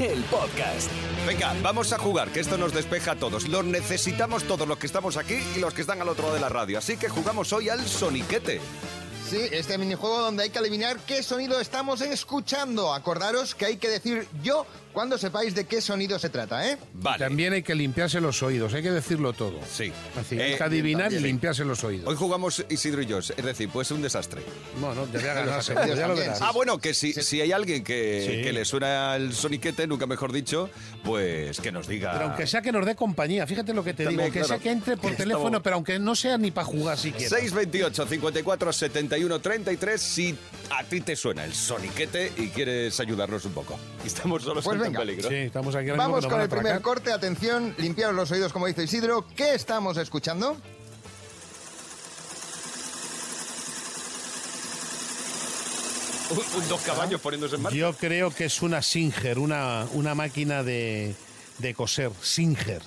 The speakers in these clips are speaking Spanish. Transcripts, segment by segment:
el podcast. Venga, vamos a jugar, que esto nos despeja a todos. Lo necesitamos todos los que estamos aquí y los que están al otro lado de la radio. Así que jugamos hoy al Soniquete. Sí, este minijuego donde hay que adivinar qué sonido estamos escuchando. Acordaros que hay que decir yo cuando sepáis de qué sonido se trata, ¿eh? Vale. También hay que limpiarse los oídos, hay que decirlo todo. Sí. Así, Eh, hay que adivinar y limpiarse los oídos. Hoy jugamos Isidro y yo, es decir, puede ser un desastre. Bueno, ya voy a ganar Los seguro, ya lo verás. Ah, bueno, que si, si hay alguien que, Sí. que le suena el soniquete, nunca mejor dicho, pues que nos diga. Pero aunque sea que nos dé compañía, fíjate lo que te También, digo, que claro. sea que entre por Que teléfono, estamos- pero aunque no sea ni para jugar siquiera. 628 54 71 33 si a ti te suena el soniquete y quieres ayudarnos un poco. Estamos solos Pues en venga. peligro. Sí, estamos aquí Vamos con el primer corte. Atención, limpiaros los oídos, como dice Isidro. ¿Qué estamos escuchando? Un- un dos caballos poniéndose en marcha. Yo creo que es una Singer, una, una máquina de, de coser, Singer.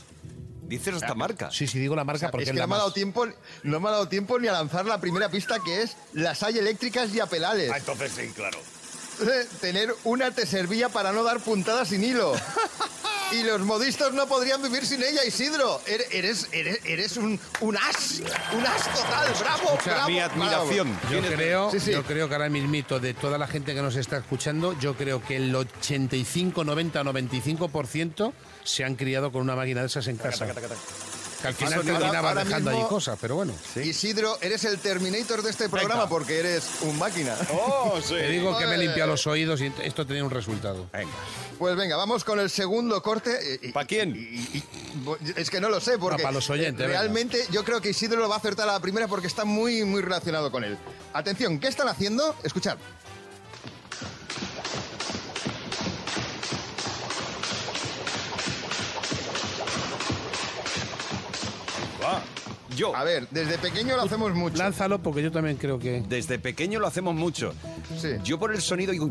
Dices esta marca. Sí, sí, digo la marca porque es que la no me, ha dado más... tiempo, no me ha dado tiempo ni a lanzar la primera pista que es las hay eléctricas y apelales. Ah, entonces sí, claro. Tener una te servía para no dar puntadas sin hilo. Y los modistas no podrían vivir sin ella, Isidro. Eres, eres, eres, eres un, un as. Un as total. Bravo, Escucha, bravo. Mi admiración. Yo creo, Sí, sí. yo creo que ahora mismito de toda la gente que nos está escuchando, yo creo que el 85, 90, 95% se han criado con una máquina de esas en casa. Ahora- terminaba dejando mismo- ahí cosas, pero bueno. Isidro, eres el Terminator de este programa Venga. porque eres un máquina. Oh, sí. Te digo que me limpia los oídos y esto tenía un resultado. Venga. Pues venga, vamos con el segundo corte. Y- y- ¿Pa' quién? y- y- es que no lo sé, porque. No, para los oyentes, Realmente, yo creo que Isidro lo va a acertar a la primera porque está muy, muy relacionado con él. Atención, ¿qué están haciendo? Escuchad. Yo, A ver, desde pequeño lo hacemos mucho. Lánzalo porque yo también creo que... desde pequeño lo hacemos mucho. Sí. Yo por el sonido digo...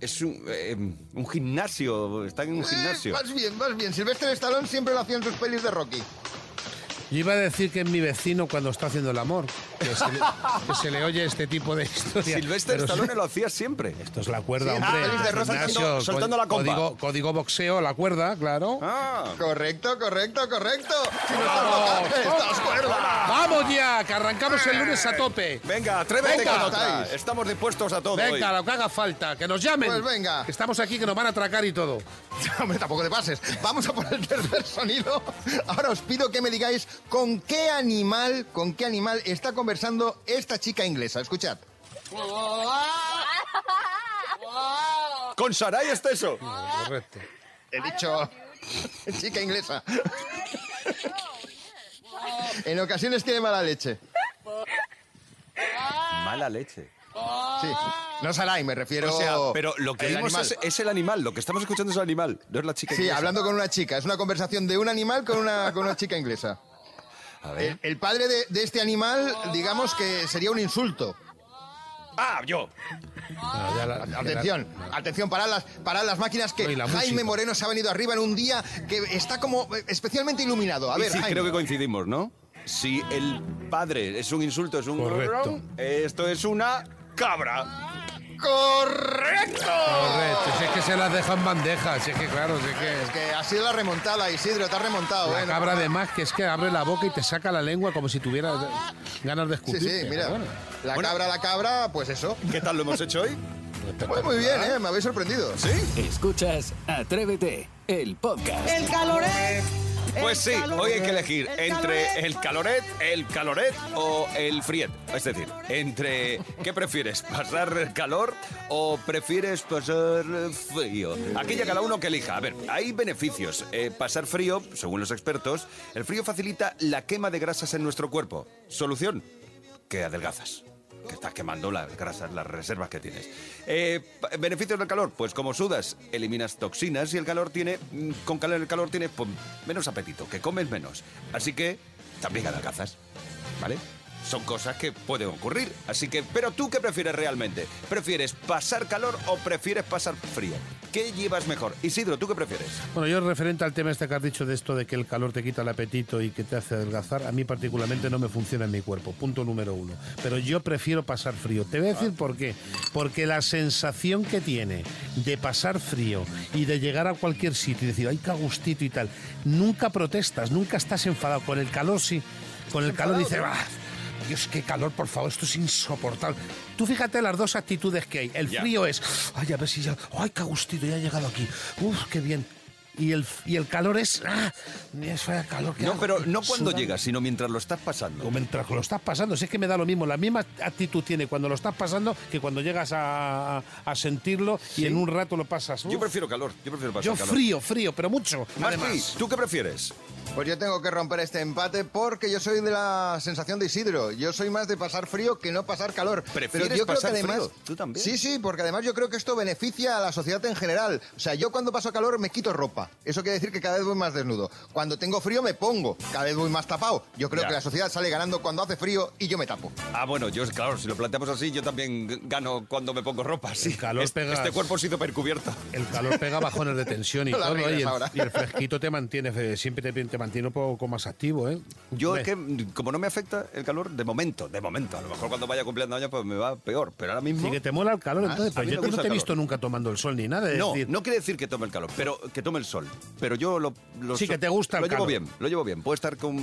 Es un, eh, un gimnasio, están en un Eh, gimnasio. vas bien, vas bien. Silvestre Stallone siempre lo hacía en sus pelis de Rocky. Yo iba a decir que es mi vecino cuando está haciendo el amor, que se le, que se le oye este tipo de historias. Silvestre Pero sí, Stallone lo hacía siempre. Esto es la cuerda, Sí, hombre. ah, el soltando- soltando la. Código, código boxeo, la cuerda, claro. Ah, Correcto, correcto, correcto. Si no estás, estás cuerda. ¡Vamos ya! Que arrancamos el lunes a tope. venga, atrévete Venga. con otra. Estamos dispuestos a todo Venga, hoy. lo que haga falta, que nos llamen. Pues venga. Que estamos aquí, que nos van a atracar y todo. Hombre, tampoco te pases. Vamos a por el tercer sonido. Ahora os pido que me digáis con qué animal, con qué animal está conversando esta chica inglesa. Escuchad. Con Saray Esteso. Correcto. He dicho chica inglesa. En ocasiones tiene mala leche. Mala leche. Sí. No Sarai, me refiero. O sea, pero lo que el vimos es, es el animal. Lo que estamos escuchando es el animal, no es la chica. Sí, inglesa. hablando con una chica. Es una conversación de un animal con una, con una chica inglesa. A ver. El, el padre de, de este animal, digamos que sería un insulto. Ah, yo. Ya la- Atención, la- atención, parad las, parad las máquinas que No, Jaime música. Moreno se ha venido arriba en un día que está como eh, especialmente iluminado. A ver, sí, Jaime. creo que coincidimos, ¿no? Si el padre es un insulto, es un Correcto. esto es una cabra. ¡Correcto! Correcto, si es que se las dejan bandejas, si es que claro, si es que... Es que ha sido la remontada, Isidro, te has remontado. La ¿eh? cabra además que es que abre la boca y te saca la lengua como si tuviera ganas de Sí, escupir. sí, mira. La Bueno. cabra, la cabra, pues eso. ¿Qué tal lo hemos hecho hoy? Pues muy bien, ¿eh? Me habéis sorprendido. ¿Sí? Escuchas Atrévete, el podcast. El caloret. Pues sí, hoy hay que elegir El entre el caloret, el caloret o el friet. Es decir, entre ¿qué prefieres? ¿Pasar calor o prefieres pasar frío? Aquí ya cada uno que elija. A ver, hay beneficios. Eh, pasar frío, según los expertos, el frío facilita la quema de grasas en nuestro cuerpo. Solución, que adelgazas. Que estás quemando las grasas, las reservas que tienes. Eh, ¿Beneficios del calor? Pues como sudas, eliminas toxinas y el calor tiene. mm, Con calor el calor tiene pues, menos apetito, que comes menos. Así que también adelgazas. ¿vale? Son cosas que pueden ocurrir. Así que, pero tú qué prefieres realmente? ¿Prefieres pasar calor o prefieres pasar frío? ¿Qué llevas mejor? Isidro, ¿tú qué prefieres? Bueno, yo referente al tema este que has dicho de esto de que el calor te quita el apetito y que te hace adelgazar, a mí particularmente no me funciona en mi cuerpo, punto número uno. Pero yo prefiero pasar frío. Te voy a decir por qué. Porque la sensación que tiene de pasar frío y de llegar a cualquier sitio y decir, ay, qué gustito y tal, nunca protestas, nunca estás enfadado. Con el calor sí. Con el calor dices, "Ah, Dios, qué calor, por favor, esto es insoportable. Tú fíjate las dos actitudes que hay. El Ya. frío es, ay, a ver si ya, ay, qué gustito, ya he llegado aquí. Uf, qué bien. Y el, y el calor es, ah, es calor. que No, hago, pero no cuando sudando. llegas, sino mientras lo estás pasando. O mientras lo estás pasando, si es que me da lo mismo, la misma actitud tiene cuando lo estás pasando que cuando llegas a, a sentirlo y en un rato lo pasas. Yo Uf. prefiero calor, yo prefiero pasar Yo calor. frío, frío, pero mucho. Maspi, además. ¿tú qué prefieres? Pues yo tengo que romper este empate porque yo soy de la sensación de Isidro. Yo soy más de pasar frío que no pasar calor. ¿Prefieres Pero yo creo pasar que además, frío? ¿Tú también? Sí, sí, porque además yo creo que esto beneficia a la sociedad en general. O sea, yo cuando paso calor me quito ropa. Eso quiere decir que cada vez voy más desnudo. Cuando tengo frío me pongo. Cada vez voy más tapado. Yo creo Ya. que la sociedad sale ganando cuando hace frío y yo me tapo. Ah, bueno, yo, claro, si lo planteamos así, yo también gano cuando me pongo ropa. Sí. El calor este, pegas. este cuerpo se hizo percubierto. El calor pega bajones de tensión y todo, y el, y el fresquito te mantiene, eh, siempre te, te mantiene un poco más activo, ¿eh? Yo es que, como no me afecta el calor, de momento, de momento. A lo mejor cuando vaya cumpliendo años, pues me va peor. Pero ahora mismo. Sí, que te mola el calor, entonces, pues mí yo no te he visto calor. nunca tomando el sol ni nada. es No, decir, no quiere decir que tome el calor, pero que tome el sol. Pero yo lo, lo Sí, que te gusta el Lo llevo calor. bien, lo llevo bien. Puedo estar con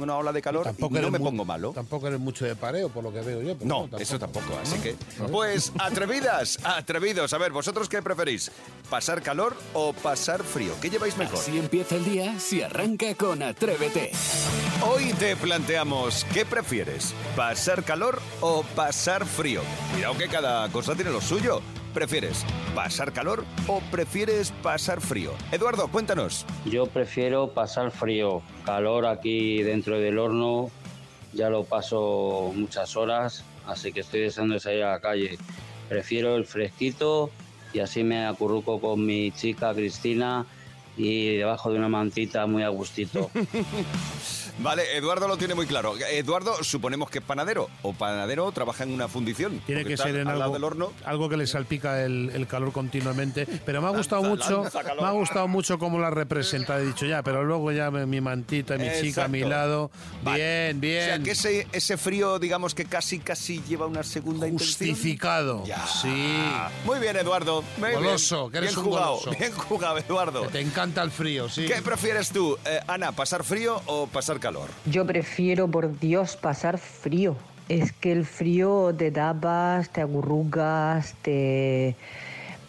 una ola de calor y no me pongo malo. Tampoco eres mucho de pareo, por lo que veo yo. pero No, tampoco. eso tampoco, así que... Pues atrevidas, atrevidos. A ver, ¿vosotros qué preferís? ¿Pasar calor o pasar frío? ¿Qué lleváis mejor? Así empieza el día si arranca con Atrévete. Hoy te planteamos, ¿qué prefieres? ¿Pasar calor o pasar frío? Cuidado que cada cosa tiene lo suyo. ¿Prefieres pasar calor o prefieres pasar frío? Eduardo, cuéntanos. Yo prefiero pasar frío. Calor aquí dentro del horno, ya lo paso muchas horas, así que estoy deseando salir a la calle. Prefiero el fresquito y así me acurruco con mi chica Cristina y debajo de una mantita muy a gustito. Vale, Eduardo lo tiene muy claro. Eduardo, suponemos que es panadero. O panadero trabaja en una fundición. Tiene que ser en al algo, del horno. algo que le salpica el, el calor continuamente. Pero me ha gustado mucho, lanza me ha gustado mucho cómo la representa. He dicho ya, pero luego ya mi mantita, mi chica a mi lado. Vale. Bien, bien. O sea, que ese, ese frío, digamos que casi, casi lleva una segunda intención. Justificado. Ya. Sí. Muy bien, Eduardo. Muy Goloso, bien. que eres bien un jugado. goloso. Bien jugado, Eduardo. Te encanta el frío, sí. ¿Qué prefieres tú, eh, Ana, pasar frío o pasar calor? Yo prefiero, por Dios, pasar frío. Es que el frío te tapas, te acurrucas, te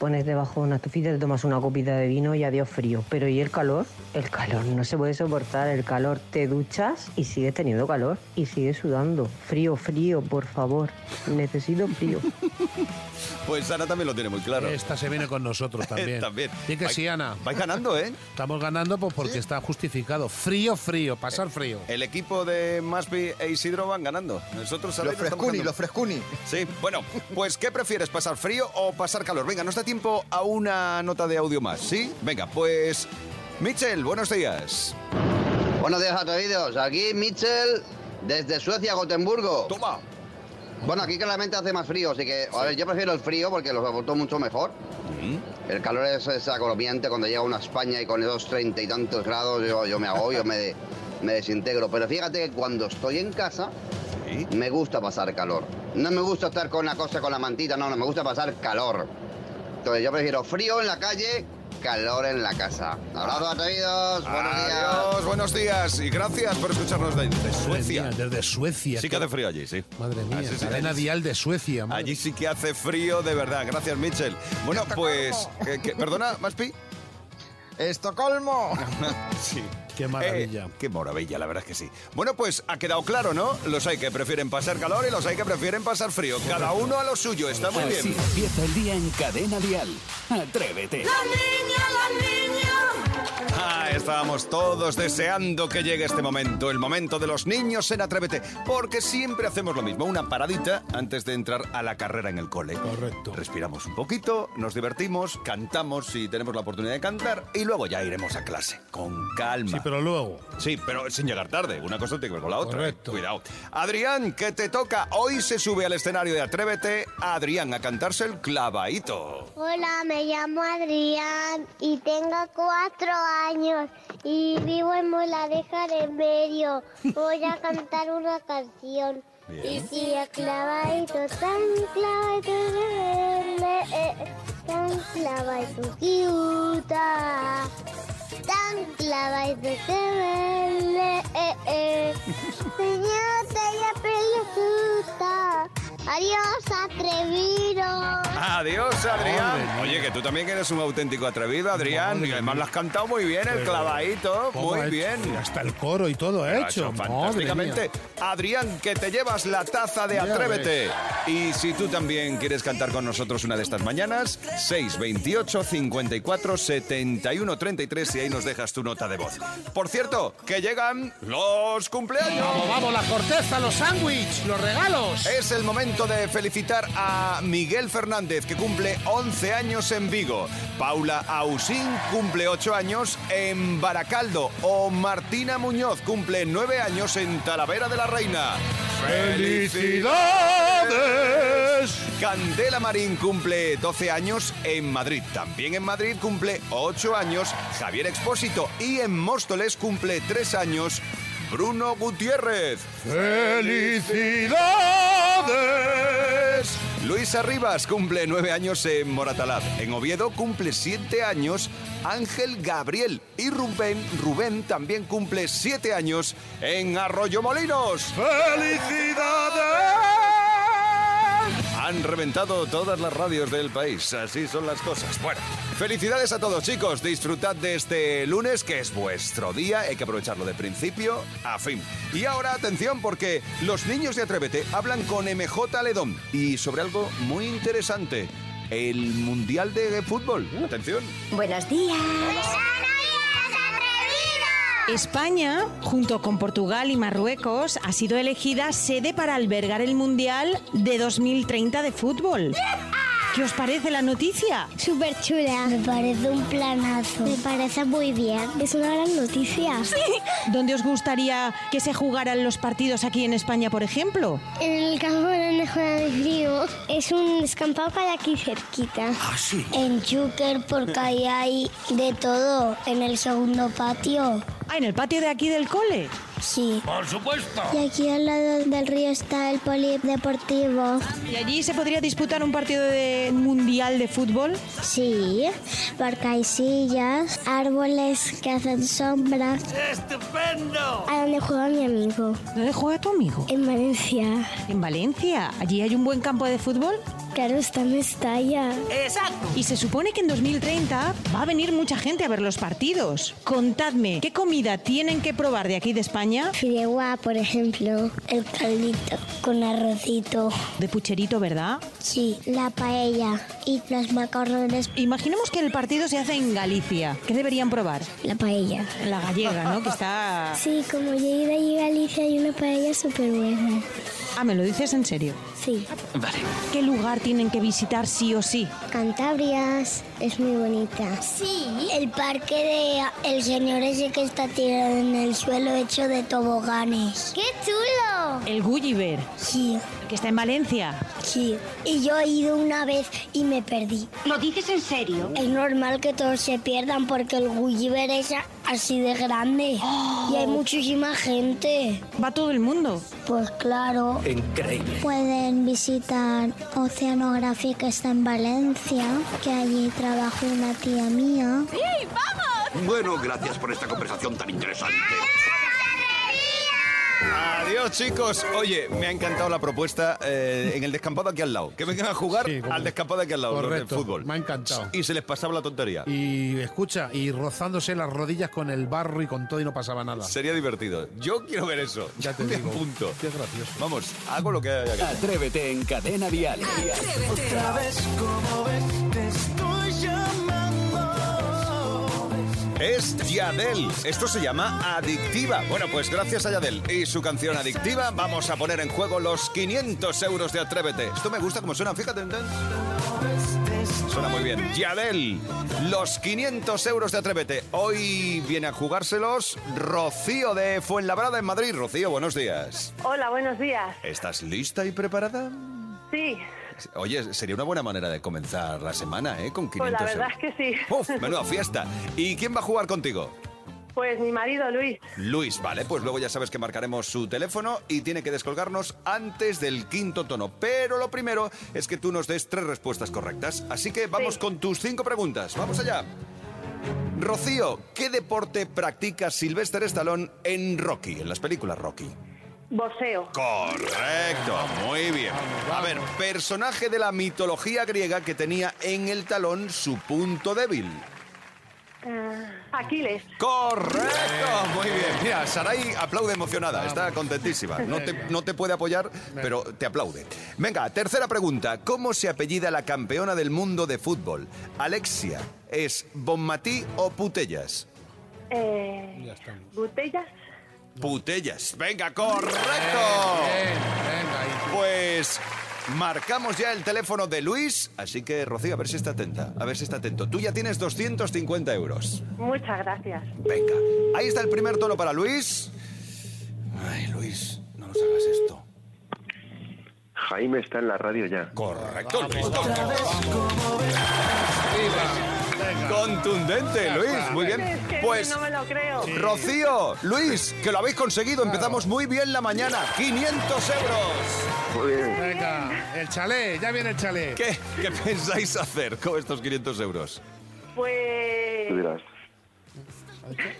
pones debajo de una estufita, te tomas una copita de vino y adiós frío. Pero ¿y el calor? El calor no se puede soportar. El calor te duchas y sigues teniendo calor y sigues sudando. Frío, frío, por favor. Necesito frío. Pues Ana también lo tiene muy claro. Esta se viene con nosotros también. también. Di que sí, Ana. Vais ganando, ¿eh? Estamos ganando pues porque está justificado. Frío, frío, pasar frío. El equipo de Maspi e Isidro van ganando. Nosotros Los frescuni, los frescuni. Sí, bueno, pues ¿qué prefieres, pasar frío o pasar calor? Venga, nos da tiempo a una nota de audio más, ¿sí? Venga, pues... Michel, buenos días. Buenos días a todos. Aquí Mitchell desde Suecia, Gotemburgo. Toma. Bueno, aquí claramente hace más frío, así que, a ver, yo prefiero el frío porque lo soporto mucho mejor. El calor es, es agobiante cuando llega uno a España y con esos treinta y tantos grados yo, yo me agobio, me, de- me desintegro. Pero fíjate que cuando estoy en casa Sí. me gusta pasar calor. No me gusta estar con la cosa, con la mantita, no, no, me gusta pasar calor. Entonces yo prefiero frío en la calle, calor en la casa. Abrazo a todos, buenos días. Adiós, buenos días y gracias por escucharnos de, de Madre Suecia. mía, desde Suecia. Sí que hace frío allí, sí. Madre mía, Así sí, cadena allí dial de Suecia. madre. Allí sí que hace frío de verdad. Gracias, Mitchell. Bueno, pues... eh, que- ¿Perdona, Maspi? ¡Estocolmo! Sí. Qué maravilla. Eh, qué maravilla, la verdad es que sí. Bueno, pues ha quedado claro, ¿no? Los hay que prefieren pasar calor y los hay que prefieren pasar frío. Cada uno a lo suyo, está muy Así bien. empieza el día en Cadena Dial. Atrévete. Ah, estábamos todos deseando que llegue este momento, el momento de los niños en Atrévete, porque siempre hacemos lo mismo, una paradita antes de entrar a la carrera en el cole. Correcto. Respiramos un poquito, nos divertimos, cantamos si tenemos la oportunidad de cantar y luego ya iremos a clase, con calma. Sí, pero luego. Sí, pero sin llegar tarde. Una cosa tiene que ver con la otra. ¿eh? Correcto. Cuidado. Adrián, que te toca. Hoy se sube al escenario de Atrévete, Adrián, a cantarse el clavadito. Hola, me llamo Adrián y tengo cuatro años y vivo en Moladeja de Medio. Voy a cantar una canción. Y si a clavadito, tan clavadito, eh, tan clavadito, kiuta, tan clavadito, eh, eh. Señorita, ya pelotuta. Adiós, atrevido. Adiós, Adrián. Oye, que tú también eres un auténtico atrevido, Adrián. Madre y además mía. lo has cantado muy bien, el clavadito. ¿Cómo Muy hecho? bien. Y Hasta el coro y todo ha hecho. hecho fantásticamente. Adrián, que te llevas la taza de Atrévete. Y si tú también quieres cantar con nosotros una de estas mañanas, 628 54 71 33 y ahí nos dejas tu nota de voz. Por cierto, que llegan los cumpleaños. Vamos, vamos, la corteza, los sándwiches, los regalos. Es el momento de felicitar a Miguel Fernández, que cumple 11 años en Vigo. Paula Ausín cumple 8 años en Baracaldo. O Martina Muñoz cumple 9 años en Talavera de la Reina. ¡Felicidades! Candela Marín cumple 12 años en Madrid. También en Madrid cumple 8 años Javier Expósito. Y en Móstoles cumple 3 años Bruno Gutiérrez. ¡Felicidades! Luisa Rivas cumple nueve años en Moratalaz. En Oviedo cumple siete años Ángel Gabriel. Y Rubén, Rubén también cumple siete años en Arroyo Molinos. ¡Felicidades! Reventado todas las radios del país. Así son las cosas. Bueno, felicidades a todos chicos. Disfrutad de este lunes que es vuestro día. Hay que aprovecharlo de principio a fin. Y ahora atención porque los niños de Atrévete hablan con MJ Ledón y sobre algo muy interesante. El Mundial de Fútbol. Atención. Buenos días. España, junto con Portugal y Marruecos, ha sido elegida sede para albergar el Mundial de 2030 de fútbol. ¿Qué os parece la noticia? Súper chula. Me parece un planazo. Me parece muy bien. Es una gran noticia. ¿Dónde os gustaría que se jugaran los partidos aquí en España, por ejemplo? En el campo de Juega de Frío es un descampado para aquí cerquita. Ah, sí. En Chúquer, porque ahí hay de todo. En el segundo patio. Ah, en el patio de aquí del cole. Sí. Por supuesto. Y aquí al lado del río está el polideportivo. ¿Y allí se podría disputar un partido de mundial de fútbol? Sí, porque hay sillas, árboles que hacen sombra. ¡Estupendo! A donde juega mi amigo. ¿Dónde juega tu amigo? En Valencia. En Valencia. ¿Allí hay un buen campo de fútbol? Claro, está en Mestalla. Y se supone que en 2030 va a venir mucha gente a ver los partidos. Contadme, ¿qué comida tienen que probar de aquí de España? Fideuá, por ejemplo, el caldito con arrocito. De pucherito, ¿verdad? Sí, la paella y los macarrones. Imaginemos que el partido se hace en Galicia. ¿Qué deberían probar? La paella. La gallega, ¿no? Que está... Sí, como yo he ido allí a Galicia hay una paella súper buena. Ah, ¿me lo dices en serio? Sí. ¿Qué lugar tienen que visitar sí o sí? Cantabrias es muy bonita. Sí. El parque de el señor ese que está tirado en el suelo hecho de toboganes. ¡Qué chulo! El Gulliver, Sí, que está en Valencia. sí. Y yo he ido una vez y me perdí. ¿Lo dices en serio? Es normal que todos se pierdan porque el Gulliver es así de grande. Y hay muchísima gente. Va todo el mundo. Pues claro. Increíble. Pueden visitar Oceanografía que está en Valencia, que allí trabaja una tía mía. Bueno, gracias por esta conversación tan interesante. Adiós, chicos. Oye, me ha encantado la propuesta eh, en el descampado aquí al lado. Que vengan a jugar Sí, como- al descampado aquí al lado, los del Correcto, fútbol. me ha encantado. Y se les pasaba la tontería. Y escucha, y rozándose las rodillas con el barro y con todo y no pasaba nada. Sería divertido. Yo quiero ver eso. Ya te Me digo. apunto. Qué gracioso. Vamos, hago lo que haya que hacer. Atrévete en Cadena Dial. Es Yadel. Esto se llama Adictiva. Bueno, pues gracias a Yadel y su canción Adictiva vamos a poner en juego los 500 euros de Atrévete. Esto me gusta como suena, fíjate. Suena muy bien. Yadel, los 500 euros de Atrévete. Hoy viene a jugárselos Rocío de Fuenlabrada en Madrid. Rocío, buenos días. Hola, buenos días. ¿Estás lista y preparada? Sí, Oye, sería una buena manera de comenzar la semana, ¿eh? Con 500 pues la verdad euros. es que sí. Uf, menuda fiesta. ¿Y quién va a jugar contigo? Pues mi marido Luis. Luis, vale, pues luego ya sabes que marcaremos su teléfono y tiene que descolgarnos antes del quinto tono. Pero lo primero es que tú nos des tres respuestas correctas. Así que vamos Sí. con tus cinco preguntas. Vamos allá. Rocío, ¿qué deporte practica Sylvester Stallone en Rocky, en las películas Rocky? Boxeo. Correcto, muy bien. A ver, personaje de la mitología griega que tenía en el talón su punto débil. Eh, Aquiles. Correcto, muy bien. Mira, Sarai aplaude emocionada, está contentísima. No te, no te puede apoyar, pero te aplaude. Venga, tercera pregunta. ¿Cómo se apellida la campeona del mundo de fútbol? Alexia, ¿es Bonmatí o Putellas? Eh, Botellas. Putellas. Venga, correcto. venga, Pues marcamos ya el teléfono de Luis, así que Rocío, a ver si está atenta, a ver si está atento. Tú ya tienes 250 euros. Muchas gracias. Venga, ahí está el primer tono para Luis. Ay, Luis, no nos hagas esto. Jaime está en la radio ya. Correcto, Luis. Contundente, Luis, muy bien. Es que Pues no me lo creo. Rocío, Luis, que lo habéis conseguido. Empezamos muy bien la mañana. 500 euros. Muy bien. Venga, el chalet, ya viene el chalet. ¿Qué, qué pensáis hacer con estos 500 euros? Pues, Tú dirás.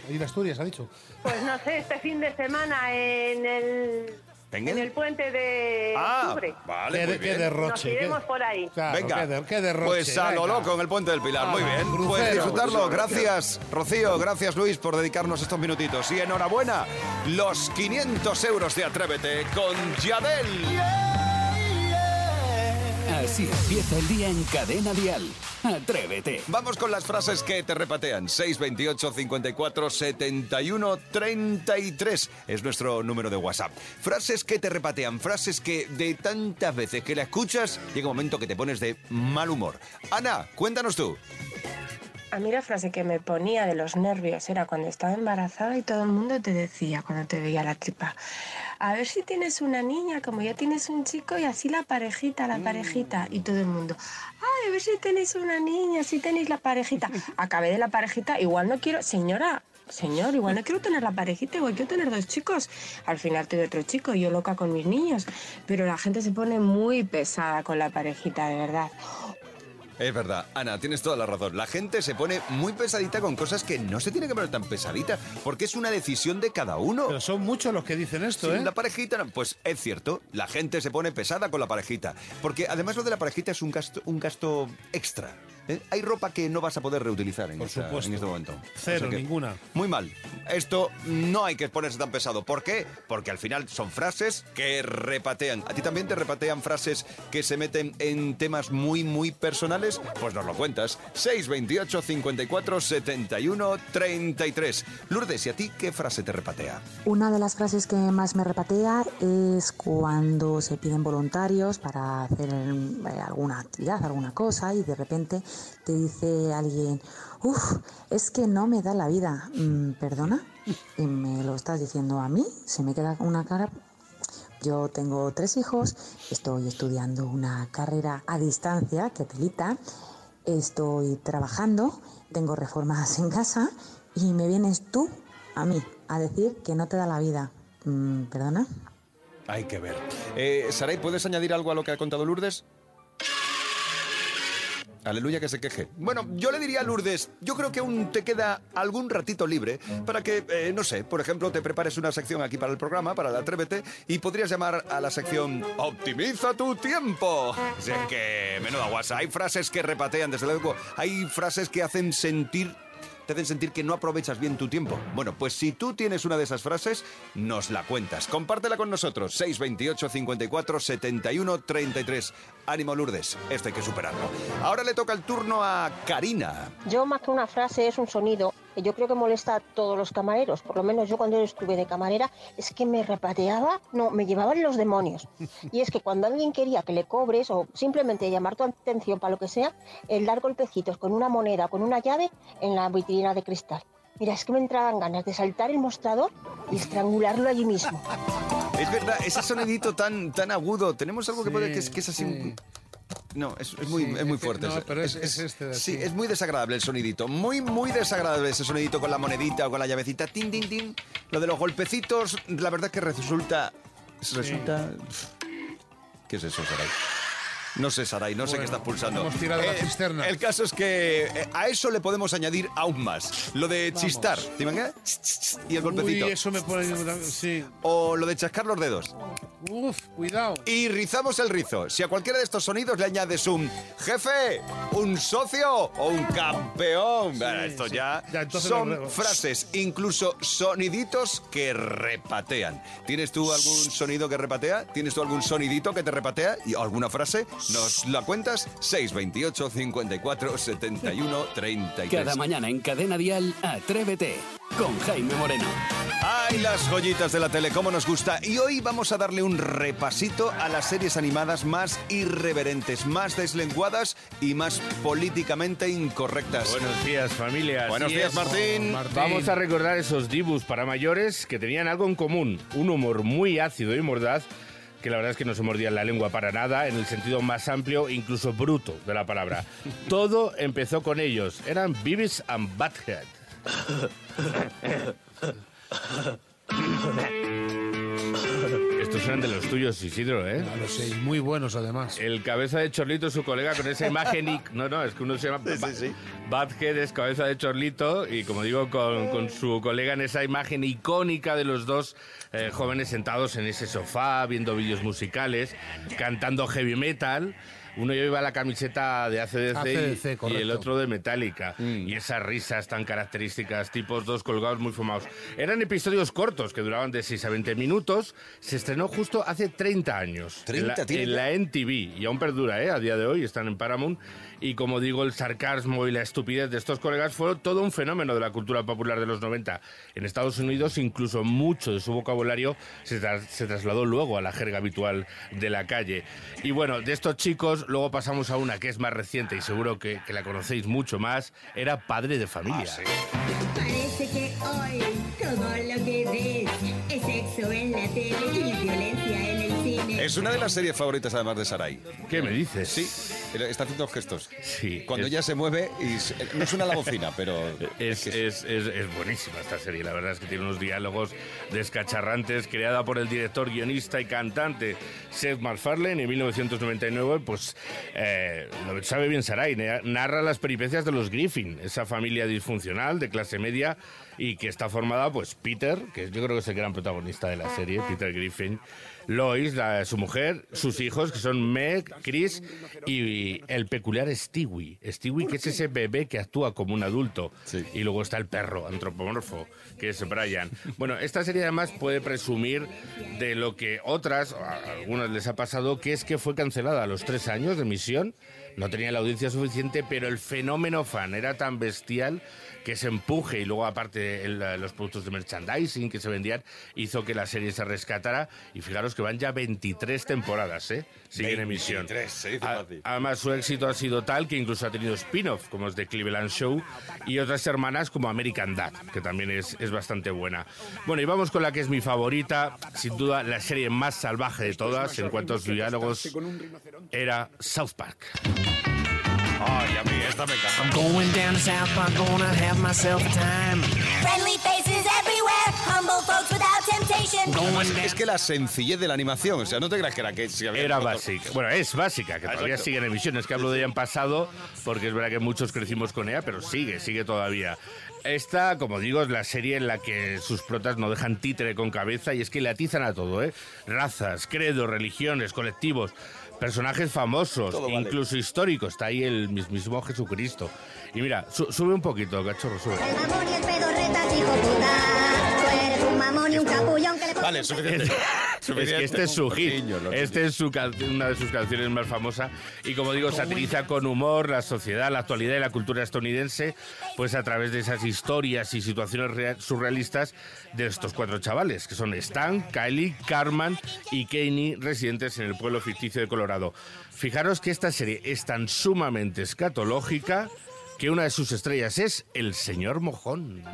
Ir a Asturias, ha dicho. pues no sé, este fin de semana en el, En el puente de Ah, octubre. vale, Qué, muy qué bien. Nos derroche. iremos qué- por ahí. Claro, Venga, qué, de- qué derroche. pues a lo loco en el Puente del Pilar. Muy bien, crucero. pues disfrutarlo. Gracias, Rocío. Gracias, Luis, por dedicarnos estos minutitos. Y enhorabuena, los 500 euros de Atrévete con Yadel. Así empieza el día en Cadena Dial. Atrévete. Vamos con las frases que te repatean. 628 54 71 33 es nuestro número de WhatsApp. Frases que te repatean, frases que de tantas veces que la escuchas, llega un momento que te pones de mal humor. Ana, cuéntanos tú. A mí la frase que me ponía de los nervios era cuando estaba embarazada y todo el mundo te decía cuando te veía la tripa, a ver si tienes una niña como ya tienes un chico y así la parejita, la parejita. Y todo el mundo, ay, a ver si tenéis una niña, si tenéis la parejita. Acabé de la parejita, igual no quiero, señora. Señor, igual no quiero tener la parejita, igual quiero tener dos chicos. Al final tuve otro chico yo loca con mis niños. Pero la gente se pone muy pesada con la parejita, de verdad. Es verdad, Ana, tienes toda la razón. La gente se pone muy pesadita con cosas que no se tiene que poner tan pesadita, porque es una decisión de cada uno. Pero son muchos los que dicen esto, Sí, ¿eh? La parejita, no, pues es cierto, la gente se pone pesada con la parejita, porque además lo de la parejita es un gasto, un gasto extra. ¿Eh? Hay ropa que no vas a poder reutilizar en, Por esta- supuesto. en este momento. Cero, ninguna. Muy mal. Esto no hay que ponerse tan pesado. ¿Por qué? Porque al final son frases que repatean. ¿A ti también te repatean frases que se meten en temas muy, muy personales? Pues nos lo cuentas. 628 54 71 33. Lourdes, ¿y a ti qué frase te repatea? Una de las frases que más me repatea es cuando se piden voluntarios para hacer eh, alguna actividad, alguna cosa y de repente te dice alguien, uff, es que no me da la vida. Mm, ¿Perdona? Y me lo estás diciendo a mí, se me queda una cara... Yo tengo tres hijos, estoy estudiando una carrera a distancia, que telita, estoy trabajando, tengo reformas en casa y me vienes tú a mí a decir que no te da la vida. Mm, ¿Perdona? Hay que ver. Eh, Saray, ¿puedes añadir algo a lo que ha contado Lourdes? Aleluya que se queje. Bueno, yo le diría a Lourdes, yo creo que aún te queda algún ratito libre para que, eh, no sé, por ejemplo, te prepares una sección aquí para el programa, para el Atrévete, y podrías llamar a la sección Optimiza tu tiempo. Así que, menuda guasa, hay frases que repatean, desde luego, hay frases que hacen sentir te hacen sentir que no aprovechas bien tu tiempo. Bueno, pues si tú tienes una de esas frases, nos la cuentas. Compártela con nosotros. 628 54 71 33. Ánimo Lourdes, esto hay que superarlo. Ahora le toca el turno a Karina. Yo más que una frase es un sonido yo creo que molesta a todos los camareros, por lo menos yo cuando estuve de camarera, es que me repateaba, no, me llevaban los demonios. Y es que cuando alguien quería que le cobres o simplemente llamar tu atención para lo que sea, el dar golpecitos con una moneda, con una llave en la vitrina de cristal. Mira, es que me entraban ganas de saltar el mostrador y estrangularlo allí mismo. Es verdad, ese sonidito tan, tan agudo. Tenemos algo que puede que es, que es así. un- No, es, es muy, Sí, es muy fuerte. no, pero es- es este de Sí, es muy desagradable el sonidito. Muy, muy desagradable ese sonidito con la monedita o con la llavecita. Tin, tin, tin. Lo de los golpecitos, la verdad es que resulta. Resulta. ¿Qué es eso, Saray? No sé, Saray, no sé qué estás pulsando. hemos tirado la Eh, cisterna. El caso es que eh, a eso le podemos añadir aún más. Lo de Vamos. chistar. ¿Te imaginas? Y el golpecito. Uy, eso me pone... Sí. O lo de chascar los dedos. Uf, cuidado. Y rizamos el rizo. Si a cualquiera de estos sonidos le añades un jefe, un socio o un campeón, bueno, esto ya, son frases, incluso soniditos que repatean. ¿Tienes tú algún sonido que repatea? ¿Tienes tú algún sonidito que te repatea? ¿Y alguna frase? ¿Nos la cuentas? 628 54 71 33. Cada mañana en Cadena Dial, Atrévete con Jaime Moreno. ¡Ay, las joyitas de la tele! ¿Cómo nos gusta? Y hoy vamos a darle un repasito a las series animadas más irreverentes, más deslenguadas y más políticamente incorrectas. Buenos días, familia. Buenos días, es. Martín. Vamos a recordar esos dibus para mayores que tenían algo en común, un humor muy ácido y mordaz que la verdad es que no se mordían la lengua para nada, en el sentido más amplio, incluso bruto de la palabra. Todo empezó con ellos. Eran Beavis and Butthead. Estos eran de los tuyos, Isidro, ¿eh? Y muy buenos además. El cabeza de Chorlito, su colega, con esa imagen... ic- No, no, es que uno se llama... Badhead es cabeza de Chorlito y, como digo, con, con su colega en esa imagen icónica de los dos eh, jóvenes sentados en ese sofá, viendo vídeos musicales, cantando heavy metal. Uno lleva la camiseta de ACDC, ACDC, y- el otro de Metallica. Y esas risas tan características, tipos dos colgados muy fumados. Eran episodios cortos que duraban de 6 a 20 minutos. Se estrenó justo hace 30 años. 30 en la, en la NTV. Y aún perdura, ¿eh? A día de hoy están en Paramount. Y como digo, el sarcasmo y la estupidez de estos colegas fueron todo un fenómeno de la cultura popular de los 90. En Estados Unidos, incluso mucho de su vocabulario se, tras- se trasladó luego a la jerga habitual de la calle. Y bueno, de estos chicos, luego pasamos a una que es más reciente y seguro que, que la conocéis mucho más. Era padre de familia. Parece que hoy todo lo que ves es sexo en la tele Es una de las series favoritas además de Sarai. ¿Qué me dices? Sí, está haciendo gestos. Sí. Cuando es- ella se mueve y se- no suena la bocina, pero... Es, es, es- es buenísima esta serie, la verdad es que tiene unos diálogos descacharrantes, creada por el director, guionista y cantante Seth MacFarlane en 1999, pues eh, lo sabe bien Sarai, na- narra las peripecias de los Griffin, esa familia disfuncional de clase media y que está formada, pues Peter, que yo creo que es el gran protagonista de la serie, Peter Griffin, Lois, la- su mujer, sus hijos, que son Meg, Chris y el peculiar Stewie. Stewie, que es ese bebé que actúa como un adulto. Y luego está el perro antropomorfo, que es Brian. Bueno, esta serie además puede presumir de lo que otras, a algunas les ha pasado, que es que fue cancelada a los tres años de emisión. No tenía la audiencia suficiente, pero el fenómeno fan era tan bestial que ese empuje y luego aparte el- los productos de merchandising que se vendían hizo que la serie se rescatara y fijaros que van ya 23 temporadas, ¿eh? Sigue en emisión. 23, se dice A- fácil. Además su éxito ha sido tal que incluso ha tenido spin-off como es de Cleveland Show y otras hermanas como American Dad, que también es, es bastante buena. Bueno, y vamos con la que es mi favorita, sin duda la serie más salvaje de todas en cuanto a sus diálogos era South Park. Ay, a mí esta me I'm encanta. going down to South Park, gonna have myself a time. Friendly faces everywhere, humble folks without temptation. Además, es que la sencillez de la animación, o sea, no te creas que era que... si había Era básica. Bueno, es básica, que todavía Exacto. sigue en emisión. Es que hablo de ella en pasado, porque es verdad que muchos crecimos con ella, pero sigue, sigue todavía. Esta, como digo, es la serie en la que sus protas no dejan títere con cabeza y es que le atizan a todo, ¿eh? Razas, credos, religiones, colectivos, personajes famosos, Todo vale. incluso históricos. Está ahí el mismísimo Jesucristo. Y mira, su- sube un poquito, cachorro, sube. El mamón y el hijo puta. Vale, suficiente. Es que este es su hit. Este es su una de sus canciones más famosas. Y como digo, satiriza con humor la sociedad, la actualidad y la cultura estadounidense, pues a través de esas historias y situaciones rea- surrealistas de estos cuatro chavales, que son Stan, Kylie, Carman y Kanye, residentes en el pueblo ficticio de Colorado. Fijaros que esta serie es tan sumamente escatológica que una de sus estrellas es el señor Mojón.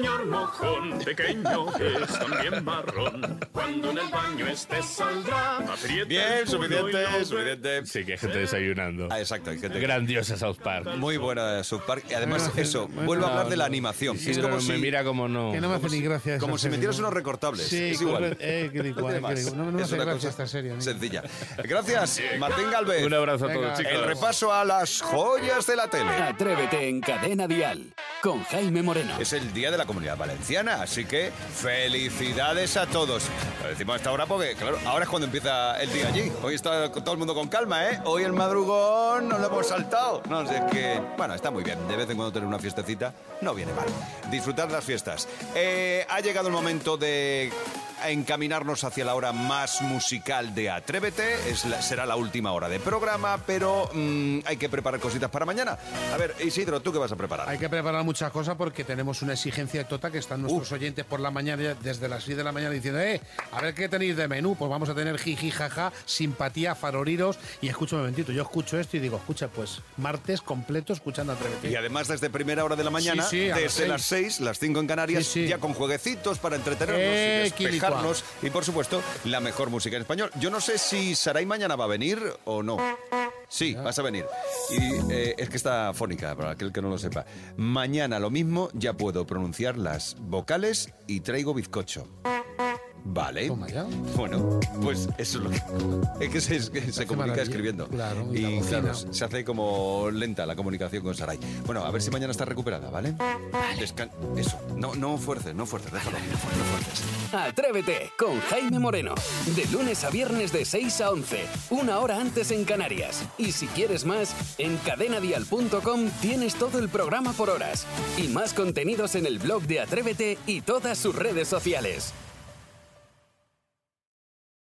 Señor mojón, pequeño que es también marrón. Cuando en el baño este saldrá, aprieta Bien, suficiente, suficiente. Sí, que hay gente desayunando. Ah, exacto, hay gente Grandiosa South Park. Muy buena South Park. Y además, eso, vuelvo a hablar de la animación. Sí, es no, como me si, mira como no. Que no me hace como ni si- gracia Como si metieras ¿no? unos recortables. Sí, es igual. Eh, que igual, No que me Es hace una gracia cosa esta serie. ¿no? Sencilla. Gracias, Martín Galvez. Un abrazo a Venga. todos, chicos. El repaso a las joyas de la tele. Atrévete en Cadena Dial con Jaime Moreno. Es el Día de la Comunidad Valenciana, así que felicidades a todos. Lo decimos a esta hora porque, claro, ahora es cuando empieza el día allí. Hoy está todo el mundo con calma, ¿eh? Hoy el madrugón no lo hemos saltado. No sé, que, bueno, está muy bien. De vez en cuando tener una fiestecita no viene mal. Disfrutar las fiestas. Eh, ha llegado el momento de encaminarnos hacia la hora más musical de Atrévete. Es la- será la última hora de programa, pero mm, hay que preparar cositas para mañana. A ver, Isidro, ¿tú qué vas a preparar? Hay que preparar muchas cosas porque tenemos una exigencia tota que están nuestros oyentes por la mañana, desde las 6 de la mañana, diciendo, eh, a ver qué tenéis de menú. Pues vamos a tener jiji, jaja, simpatía, faroriros. Y escucha un momentito, yo escucho esto y digo, escucha, pues martes completo escuchando Atrévete. Y además desde primera hora de la mañana, Sí, sí, a las desde las seis. 6, las 5 en Canarias, Sí, ya con jueguecitos para entretenernos Eh, y Y por supuesto, la mejor música en español. Yo no sé si Saray mañana va a venir o no. Sí, vas a venir. Y eh, es que está fónica, para aquel que no lo sepa. Mañana lo mismo, ya puedo pronunciar las vocales y traigo bizcocho. Vale. Bueno, pues eso es lo que. Es que se, es que se comunica maravilla. escribiendo. Claro, y y claro, se hace como lenta la comunicación con Saray. Bueno, a ver si mañana está recuperada, ¿vale? Descan- eso. No, no fuerces, no fuerces, déjalo. No fuerces. Atrévete con Jaime Moreno. De lunes a viernes de 6 a 11, una hora antes en Canarias. Y si quieres más, en cadenadial.com tienes todo el programa por horas. Y más contenidos en el blog de Atrévete y todas sus redes sociales.